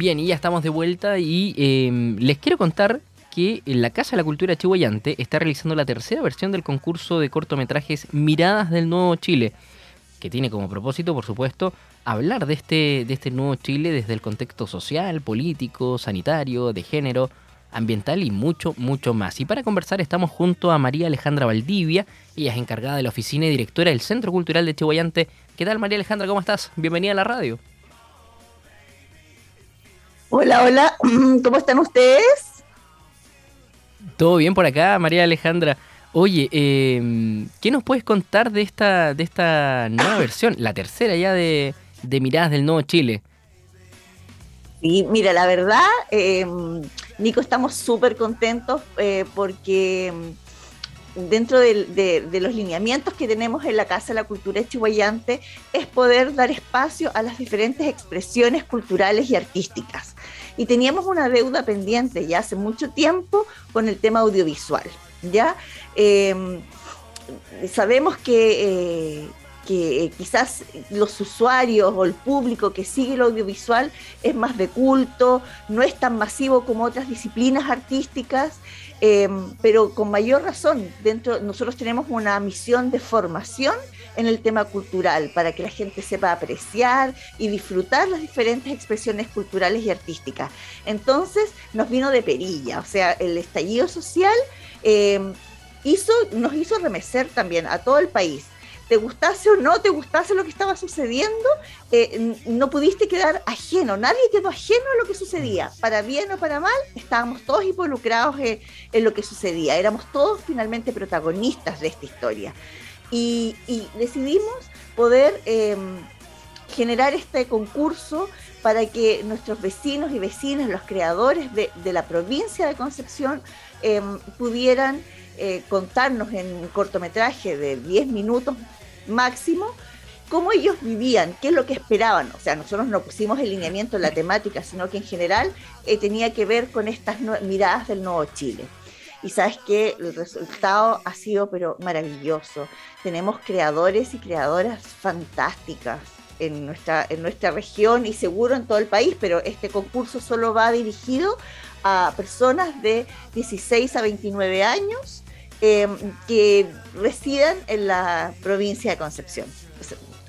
Bien, y ya estamos de vuelta y em, les quiero contar que la Casa de la Cultura Chihuayante está realizando la tercera versión del concurso de cortometrajes Miradas del Nuevo Chile, que tiene como propósito, por supuesto, hablar de este, de este nuevo Chile desde el contexto social, político, sanitario, de género, ambiental y mucho, mucho más. Y para conversar estamos junto a María Alejandra Valdivia, ella es encargada de la oficina y directora del Centro Cultural de Chihuayante. ¿Qué tal María Alejandra? ¿Cómo estás? Bienvenida a la radio. Hola, hola, ¿cómo están ustedes? Todo bien por acá, María Alejandra. Oye, em, ¿qué nos puedes contar de esta, de esta nueva versión, la tercera ya de, de Miradas del Nuevo Chile? Sí, mira, la verdad, em, Nico, estamos súper contentos eh, porque em, dentro de, los lineamientos que tenemos en la Casa de la Cultura Chihuayante es poder dar espacio a las diferentes expresiones culturales y artísticas. Y teníamos una deuda pendiente ya hace mucho tiempo con el tema audiovisual, ¿ya? Em, sabemos que, eh, que eh, quizás los usuarios o el público que sigue el audiovisual es más de culto, no es tan masivo como otras disciplinas artísticas, em, pero con mayor razón, dentro nosotros tenemos una misión de formación en el tema cultural, para que la gente sepa apreciar y disfrutar las diferentes expresiones culturales y artísticas. Entonces nos vino de perilla, o sea, el estallido social em, hizo, nos hizo remecer también a todo el país. Te gustase o no te gustase lo que estaba sucediendo, eh, no pudiste quedar ajeno, nadie quedó ajeno a lo que sucedía, para bien o para mal, estábamos todos involucrados en, lo que sucedía, éramos todos finalmente protagonistas de esta historia. Y, decidimos poder em, generar este concurso para que nuestros vecinos y vecinas, los creadores de, la provincia de Concepción, em, pudieran eh, contarnos en un cortometraje de 10 minutos máximo cómo ellos vivían, qué es lo que esperaban. O sea, nosotros no pusimos el lineamiento en la temática, sino que en general eh, tenía que ver con estas miradas del nuevo Chile. Y sabes que el resultado ha sido pero maravilloso. Tenemos creadores y creadoras fantásticas en nuestra, en nuestra región y seguro en todo el país, pero este concurso solo va dirigido a personas de 16 a 29 años Em, que residen en la provincia de Concepción.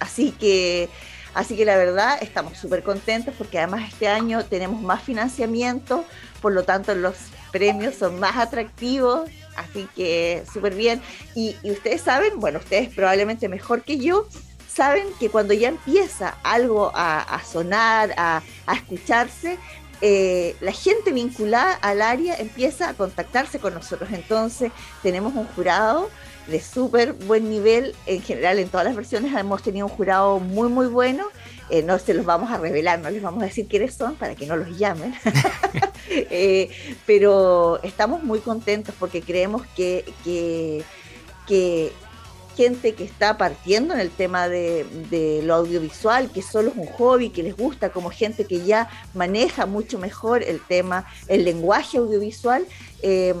Así que, así que la verdad estamos súper contentos porque además este año tenemos más financiamiento, por lo tanto los premios son más atractivos, así que súper bien. Y, ustedes saben, bueno, ustedes probablemente mejor que yo, saben que cuando ya empieza algo a, sonar, a, a, escucharse, eh, la gente vinculada al área empieza a contactarse con nosotros. Entonces, tenemos un jurado de súper buen nivel. En general, en todas las versiones hemos tenido un jurado muy, muy bueno. Eh, no se los vamos a revelar, no les vamos a decir quiénes son para que no los llamen. Eh, pero estamos muy contentos porque creemos que, que, gente que está partiendo en el tema de, lo audiovisual, que solo es un hobby, que les gusta, como gente que ya maneja mucho mejor el tema, el lenguaje audiovisual, eh,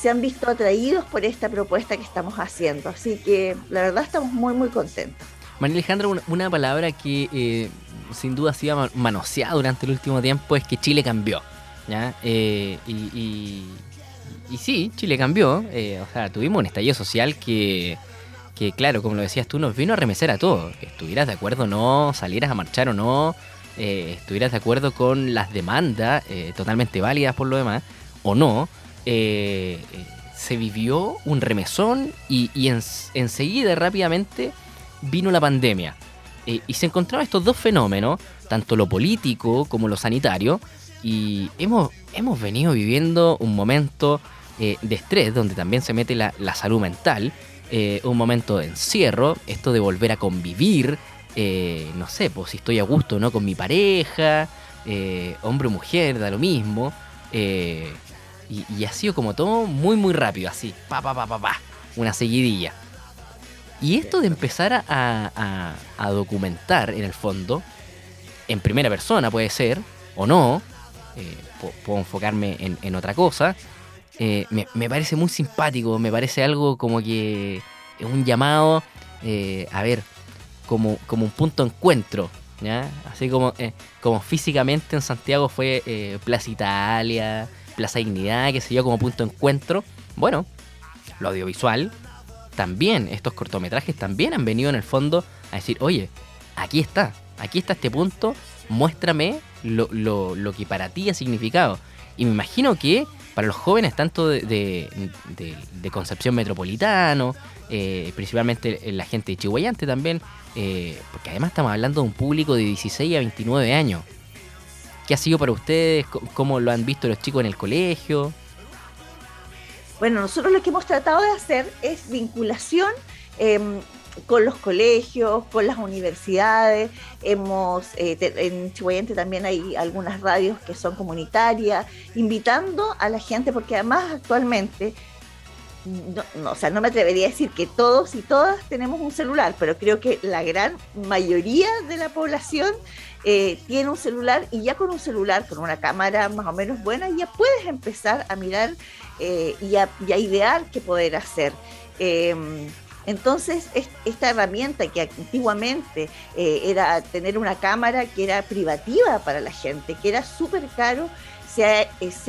se han visto atraídos por esta propuesta que estamos haciendo. Así que la verdad estamos muy, muy contentos. María Alejandra, una, palabra que eh, sin duda ha sido manoseada durante el último tiempo es que Chile cambió. ¿Ya? Eh, y, y, sí, Chile cambió. o sea, tuvimos un estallido social que que claro, como lo decías tú, nos vino a remecer a todos. Estuvieras de acuerdo o no, salieras a marchar o no, eh, estuvieras de acuerdo con las demandas, eh, totalmente válidas por lo demás, o no, eh, se vivió un remesón y, enseguida, rápidamente, vino la pandemia. y se encontraban estos dos fenómenos, tanto lo político como lo sanitario, y hemos, hemos venido viviendo un momento de estrés donde también se mete la, la salud mental eh, un momento de encierro, esto de volver a convivir, eh, no sé, pues si estoy a gusto no con mi pareja, eh, hombre o mujer, da lo mismo. Y, ha sido como todo muy, muy rápido, así, pa, pa, pa, pa, pa, una seguidilla. Y esto de empezar a, documentar, en el fondo, en primera persona puede ser, o no, puedo enfocarme en otra cosa, eh, me, parece muy simpático, me parece algo como que es un llamado, eh, a ver, como, como un punto de encuentro. Así como, eh, como físicamente en Santiago fue eh, Plaza Italia, Plaza Dignidad, que sé yo, como punto de encuentro. Bueno, lo audiovisual también, estos cortometrajes también han venido en el fondo a decir, oye, aquí está, aquí está este punto, muéstrame lo, lo, que para ti ha significado. Y me imagino que para los jóvenes, tanto de, de, Concepción Metropolitano, eh, principalmente la gente de Chihuayante también, eh, porque además estamos hablando de un público de 16 a 29 años. ¿Qué ha sido para ustedes? ¿Cómo lo han visto los chicos en el colegio? Bueno, nosotros lo que hemos tratado de hacer es vinculación em, con los colegios, con las universidades. Hemos, eh, en Chihuayante también hay algunas radios que son comunitarias, invitando a la gente, porque además actualmente, no, o sea, no me atrevería a decir que todos y todas tenemos un celular, pero creo que la gran mayoría de la población eh, tiene un celular y ya con un celular, con una cámara más o menos buena, ya puedes empezar a mirar eh, y, a, idear qué poder hacer. Entonces, esta herramienta que antiguamente eh, era tener una cámara que era privativa para la gente, que era súper caro, se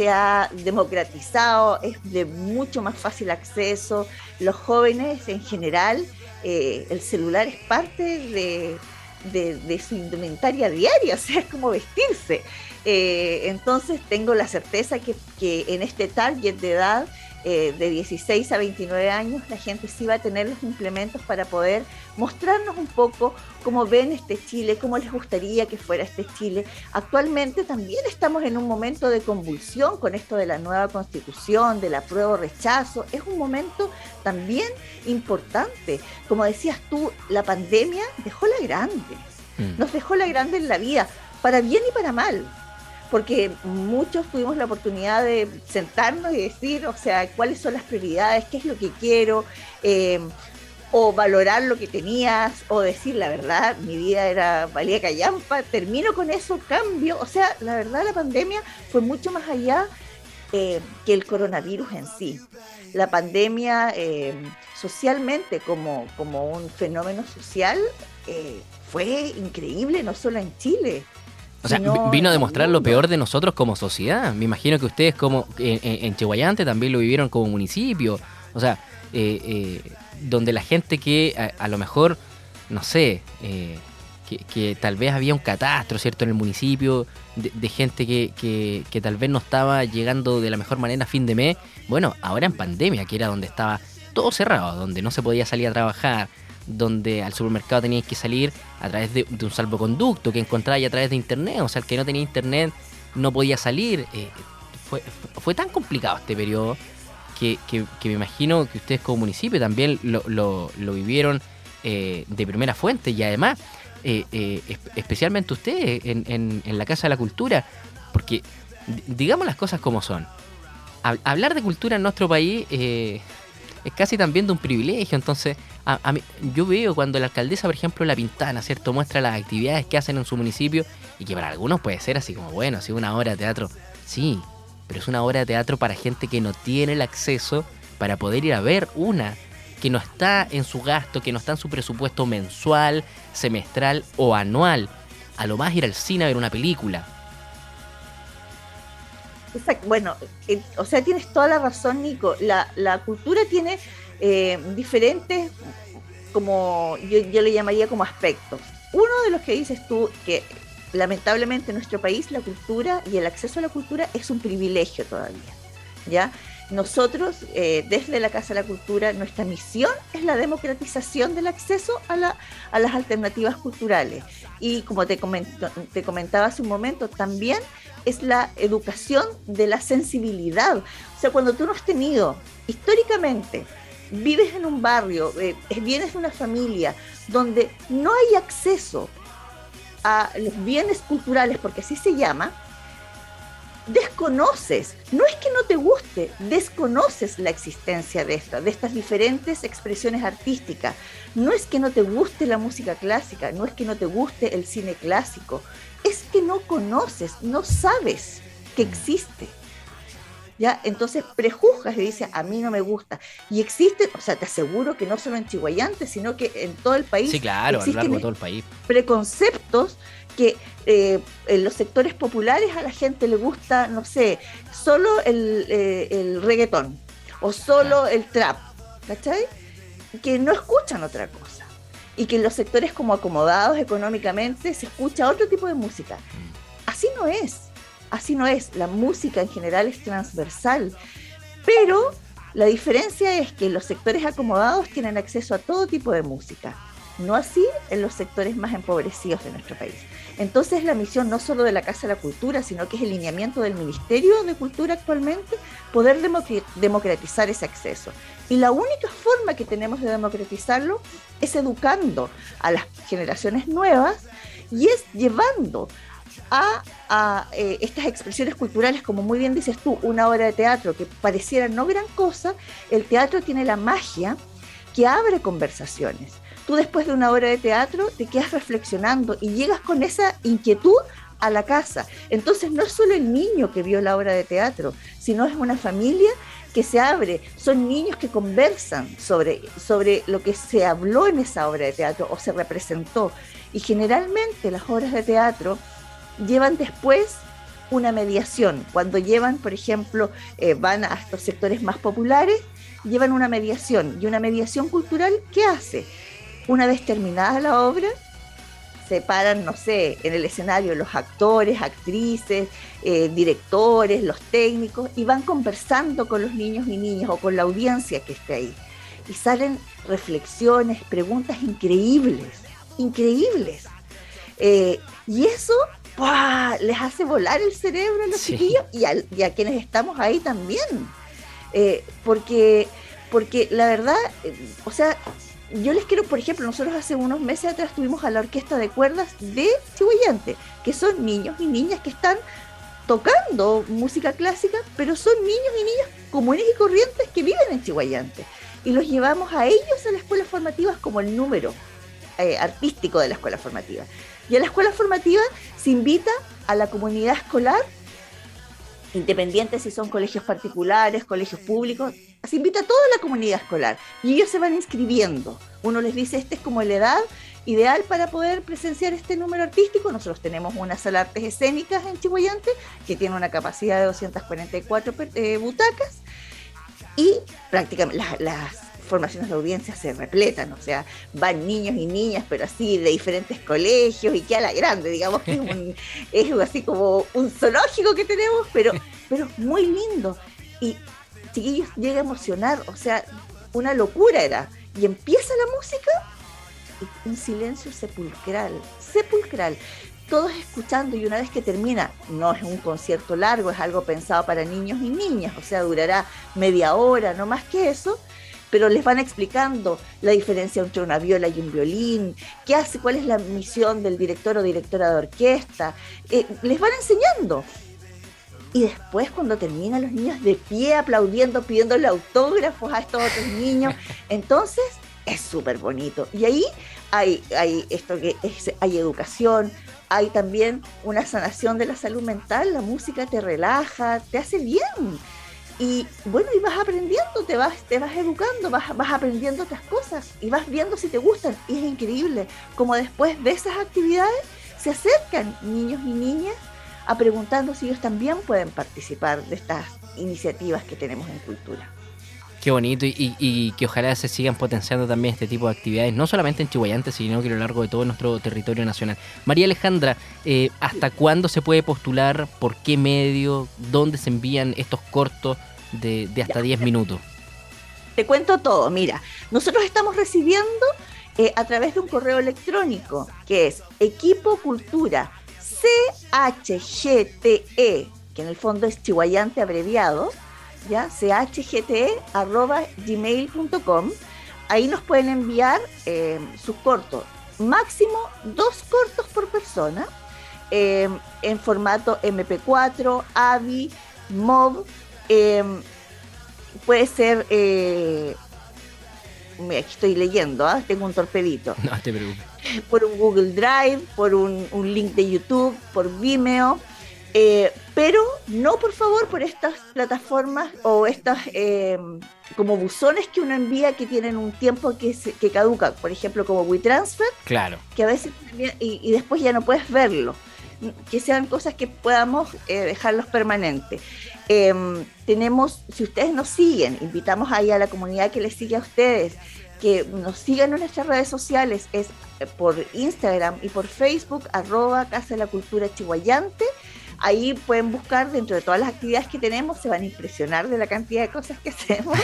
ha, eh, democratizado, es de mucho más fácil acceso. Los jóvenes en general, el celular es parte de, su indumentaria diaria, o sea, es como vestirse. Eh, entonces tengo la certeza que, que, en este target de edad eh, de 16 a 29 años la gente sí va a tener los implementos para poder mostrarnos un poco cómo ven este Chile, cómo les gustaría que fuera este Chile. Actualmente también estamos en un momento de convulsión con esto de la nueva constitución, del apruebo rechazo. Es un momento también importante. Como decías tú, la pandemia dejó la grande. Mm. Nos dejó la grande en la vida, para bien y para mal porque muchos tuvimos la oportunidad de sentarnos y decir, o sea, cuáles son las prioridades, qué es lo que quiero, eh, o valorar lo que tenías, o decir la verdad, mi vida era valía callampa, termino con eso, cambio, o sea, la verdad la pandemia fue mucho más allá eh, que el coronavirus en sí. La pandemia eh, socialmente como, como un fenómeno social fue increíble, no solo en Chile, o sea, vino a demostrar lo peor de nosotros como sociedad. Me imagino que ustedes como en, Chihuayante también lo vivieron como municipio. O sea, eh, eh, donde la gente que a, lo mejor, no sé, eh, que, tal vez había un catastro, ¿cierto? En el municipio, de, gente que, que, tal vez no estaba llegando de la mejor manera a fin de mes. Bueno, ahora en pandemia, que era donde estaba todo cerrado, donde no se podía salir a trabajar, donde al supermercado tenías que salir a través de, un salvoconducto que encontráis a través de internet. O sea, el que no tenía internet no podía salir. Eh, fue, fue tan complicado este periodo que, me imagino que ustedes como municipio también lo, lo, vivieron eh, de primera fuente y además, eh, especialmente ustedes en, en, la Casa de la Cultura, porque digamos las cosas como son. Hablar de cultura en nuestro país es casi también de un privilegio, entonces a, mí, yo veo cuando la alcaldesa, por ejemplo, La Pintana, ¿cierto? Muestra las actividades que hacen en su municipio y que para algunos puede ser así como, bueno, si una obra de teatro, sí, pero es una obra de teatro para gente que no tiene el acceso para poder ir a ver una, que no está en su gasto, que no está en su presupuesto mensual, semestral o anual. A lo más ir al cine a ver una película. Exacto. Bueno, eh, o sea, tienes toda la razón, Nico. La, la cultura tiene eh, diferentes, como yo, yo le llamaría como aspectos. Uno de los que dices tú, que lamentablemente en nuestro país la cultura y el acceso a la cultura es un privilegio todavía. ¿ya? Nosotros, eh, desde la Casa de la Cultura, nuestra misión es la democratización del acceso a, la, a las alternativas culturales. Y como te, te comentaba hace un momento, también es la educación de la sensibilidad. O sea, cuando tú no has tenido históricamente vives en un barrio, eh, vienes de una familia donde no hay acceso a los bienes culturales, porque así se llama, desconoces, no es que no te guste, desconoces la existencia de esta, de estas diferentes expresiones artísticas. No es que no te guste la música clásica, no es que no te guste el cine clásico, es que no conoces, no sabes que existe. ¿Ya? Entonces prejuzgas y dices, a mí no me gusta. Y existen, o sea, te aseguro que no solo en Chihuayante, sino que en todo el país. Sí, claro, a lo largo de todo el país. Preconceptos que eh, en los sectores populares a la gente le gusta, no sé, solo el, eh, reggaetón o solo el trap, ¿cachai? Que no escuchan otra cosa. Y que en los sectores como acomodados económicamente se escucha otro tipo de música. Mm. Así no es así no es. La música en general es transversal, pero la diferencia es que los sectores acomodados tienen acceso a todo tipo de música, no así en los sectores más empobrecidos de nuestro país. Entonces la misión no solo de la Casa de la Cultura, sino que es el lineamiento del Ministerio de Cultura actualmente, poder democratizar ese acceso. Y la única forma que tenemos de democratizarlo es educando a las generaciones nuevas y es llevando a, eh, estas expresiones culturales, como muy bien dices tú, una obra de teatro que pareciera no gran cosa, el teatro tiene la magia que abre conversaciones. Tú después de una obra de teatro te quedas reflexionando y llegas con esa inquietud a la casa. Entonces no es solo el niño que vio la obra de teatro, sino es una familia que se abre, son niños que conversan sobre, sobre lo que se habló en esa obra de teatro o se representó. Y generalmente las obras de teatro llevan después una mediación. Cuando llevan, por ejemplo, eh, van a estos sectores más populares, llevan una mediación. Y una mediación cultural, ¿qué hace? Una vez terminada la obra, se paran, no sé, en el escenario los actores, actrices, eh, directores, los técnicos, y van conversando con los niños y niñas o con la audiencia que esté ahí. Y salen reflexiones, preguntas increíbles, increíbles. Eh, y eso les hace volar el cerebro a los chiquillos y a, quienes estamos ahí también. Eh, porque, porque la verdad, eh, o sea, yo les quiero, por ejemplo, nosotros hace unos meses atrás tuvimos a la orquesta de cuerdas de Chihuayante, que son niños y niñas que están tocando música clásica, pero son niños y niñas comunes y corrientes que viven en Chihuayante. Y los llevamos a ellos a las escuelas formativas como el número eh, artístico de la escuela formativa. Y a la escuela formativa se invita a la comunidad escolar, independiente si son colegios particulares, colegios públicos, se invita a toda la comunidad escolar y ellos se van inscribiendo. Uno les dice, este es como la edad ideal para poder presenciar este número artístico. Nosotros tenemos una sala de artes escénicas en Chihuayante que tiene una capacidad de 244 eh, butacas y prácticamente las formaciones de audiencia se repletan, o sea, van niños y niñas, pero así de diferentes colegios y que a la grande, digamos que es, un, es así como un zoológico que tenemos, pero, pero muy lindo. Y chiquillos llega a emocionar, o sea, una locura era. Y empieza la música y un silencio sepulcral, sepulcral. Todos escuchando y una vez que termina, no es un concierto largo, es algo pensado para niños y niñas, o sea, durará media hora, no más que eso pero les van explicando la diferencia entre una viola y un violín, qué hace, cuál es la misión del director o directora de orquesta, eh, les van enseñando. Y después cuando terminan los niños de pie aplaudiendo, pidiéndole autógrafos a estos otros niños, entonces es súper bonito. Y ahí hay, hay esto que hay educación, hay también una sanación de la salud mental, la música te relaja, te hace bien y bueno, y vas aprendiendo, te vas, te vas educando, vas, vas aprendiendo otras cosas y vas viendo si te gustan. Y es increíble como después de esas actividades se acercan niños y niñas a preguntando si ellos también pueden participar de estas iniciativas que tenemos en cultura. Qué bonito y, que ojalá se sigan potenciando también este tipo de actividades, no solamente en Chihuayante, sino que a lo largo de todo nuestro territorio nacional. María Alejandra, eh, ¿hasta cuándo se puede postular? ¿Por qué medio? ¿Dónde se envían estos cortos de, hasta 10 minutos? Te cuento todo, mira, nosotros estamos recibiendo eh, a través de un correo electrónico que es equipo cultura CHGTE, que en el fondo es chihuayante abreviado, ¿ya? chgte.gmail.com. Ahí nos pueden enviar eh, sus cortos, máximo dos cortos por persona, eh, en formato MP4, AVI, MOV. Eh, puede ser, aquí estoy leyendo, ¿ah? tengo un torpedito. No te preocupes. Por un Google Drive, por un, un link de YouTube, por Vimeo Eh, pero no, por favor, por estas plataformas o estas eh, como buzones que uno envía que tienen un tiempo que, se, que caduca, por ejemplo, como WeTransfer, claro. que a veces y, y después ya no puedes verlo que sean cosas que podamos eh, dejarlos permanentes. Eh, tenemos, si ustedes nos siguen, invitamos ahí a la comunidad que les sigue a ustedes, que nos sigan en nuestras redes sociales, es eh, por Instagram y por Facebook, arroba Casa de la Cultura Chihuayante. Ahí pueden buscar dentro de todas las actividades que tenemos, se van a impresionar de la cantidad de cosas que hacemos.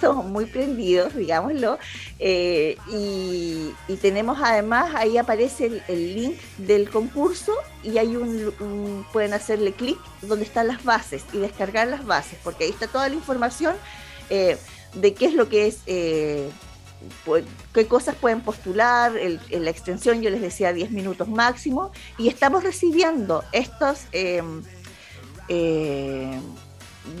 Somos muy prendidos, digámoslo. Eh, y, tenemos además, ahí aparece el, link del concurso y hay un, un pueden hacerle clic donde están las bases y descargar las bases, porque ahí está toda la información eh, de qué es lo que es... Eh, qué cosas pueden postular, el, en la extensión yo les decía 10 minutos máximo, y estamos recibiendo estos eh, eh,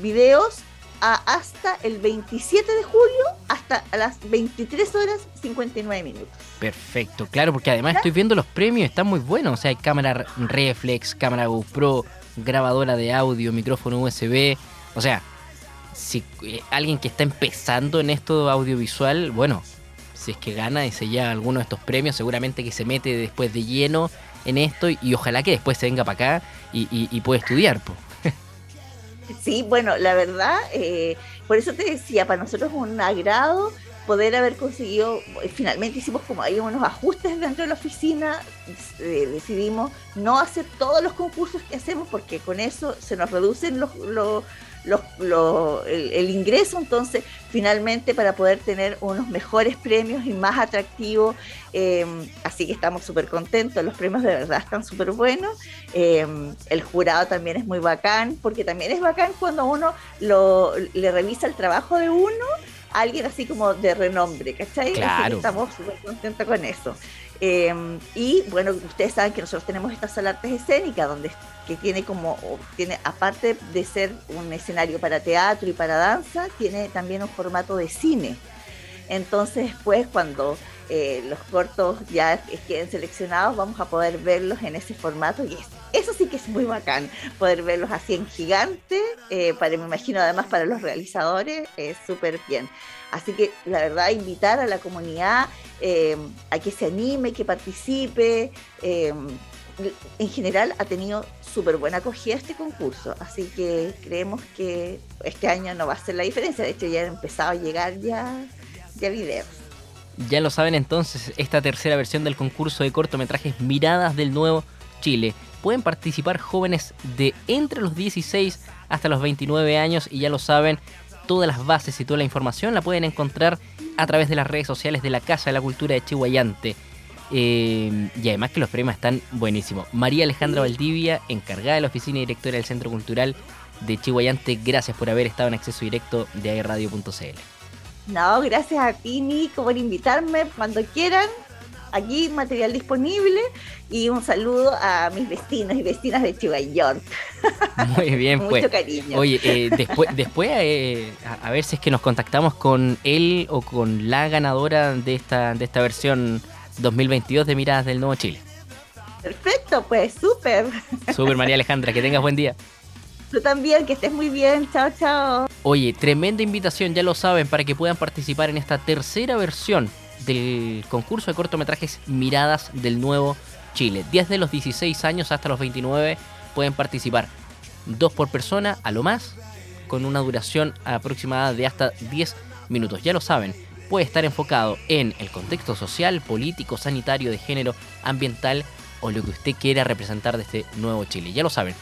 videos a, hasta el 27 de julio, hasta a las 23 horas 59 minutos. Perfecto, claro, porque además estoy viendo los premios, están muy buenos, o sea, hay cámara reflex, cámara GoPro, grabadora de audio, micrófono USB, o sea, si eh, alguien que está empezando en esto audiovisual, bueno, si es que gana y se lleva alguno de estos premios, seguramente que se mete después de lleno en esto y, y ojalá que después se venga para acá y, y, pueda estudiar. Po. Sí, bueno, la verdad, eh, por eso te decía, para nosotros es un agrado poder haber conseguido, finalmente hicimos como hay unos ajustes dentro de la oficina, eh, decidimos no hacer todos los concursos que hacemos porque con eso se nos reducen los, los los, los, el, el, ingreso, entonces finalmente para poder tener unos mejores premios y más atractivos, eh, así que estamos súper contentos, los premios de verdad están súper buenos, eh, el jurado también es muy bacán, porque también es bacán cuando uno lo, le revisa el trabajo de uno, a alguien así como de renombre, ¿cachai? Claro. Así que estamos súper contentos con eso. Eh, y bueno, ustedes saben que nosotros tenemos esta sala artes escénicas, donde que tiene como, tiene, aparte de ser un escenario para teatro y para danza, tiene también un formato de cine. Entonces después cuando eh, los cortos ya queden seleccionados, vamos a poder verlos en ese formato y es, eso sí que es muy bacán, poder verlos así en gigante, eh, para, me imagino además para los realizadores, es súper bien. Así que la verdad invitar a la comunidad eh, a que se anime, que participe. En general ha tenido súper buena acogida este concurso, así que creemos que este año no va a ser la diferencia. De hecho ya han empezado a llegar ya, ya videos. Ya lo saben entonces, esta tercera versión del concurso de cortometrajes Miradas del Nuevo Chile. Pueden participar jóvenes de entre los 16 hasta los 29 años y ya lo saben, todas las bases y toda la información la pueden encontrar a través de las redes sociales de la Casa de la Cultura de Chihuayante. Eh, y además que los premios están buenísimos. María Alejandra Valdivia, encargada de la oficina y directora del Centro Cultural de Chihuayante, gracias por haber estado en acceso directo de airradio.cl. No, gracias a ti, Nico, por invitarme cuando quieran. Aquí material disponible y un saludo a mis vecinos y vecinas de Chihuahua. Muy bien, Mucho pues. cariño. Oye, eh, después, después eh, a, a, ver si es que nos contactamos con él o con la ganadora de esta, de esta versión 2022 de Miradas del Nuevo Chile. Perfecto, pues, súper. Súper, María Alejandra, que tengas buen día. Tú también, que estés muy bien. Chao, chao. Oye, tremenda invitación, ya lo saben, para que puedan participar en esta tercera versión del concurso de cortometrajes Miradas del Nuevo Chile. Desde los 16 años hasta los 29 pueden participar. Dos por persona, a lo más, con una duración aproximada de hasta 10 minutos. Ya lo saben, puede estar enfocado en el contexto social, político, sanitario, de género, ambiental o lo que usted quiera representar de este nuevo Chile. Ya lo saben,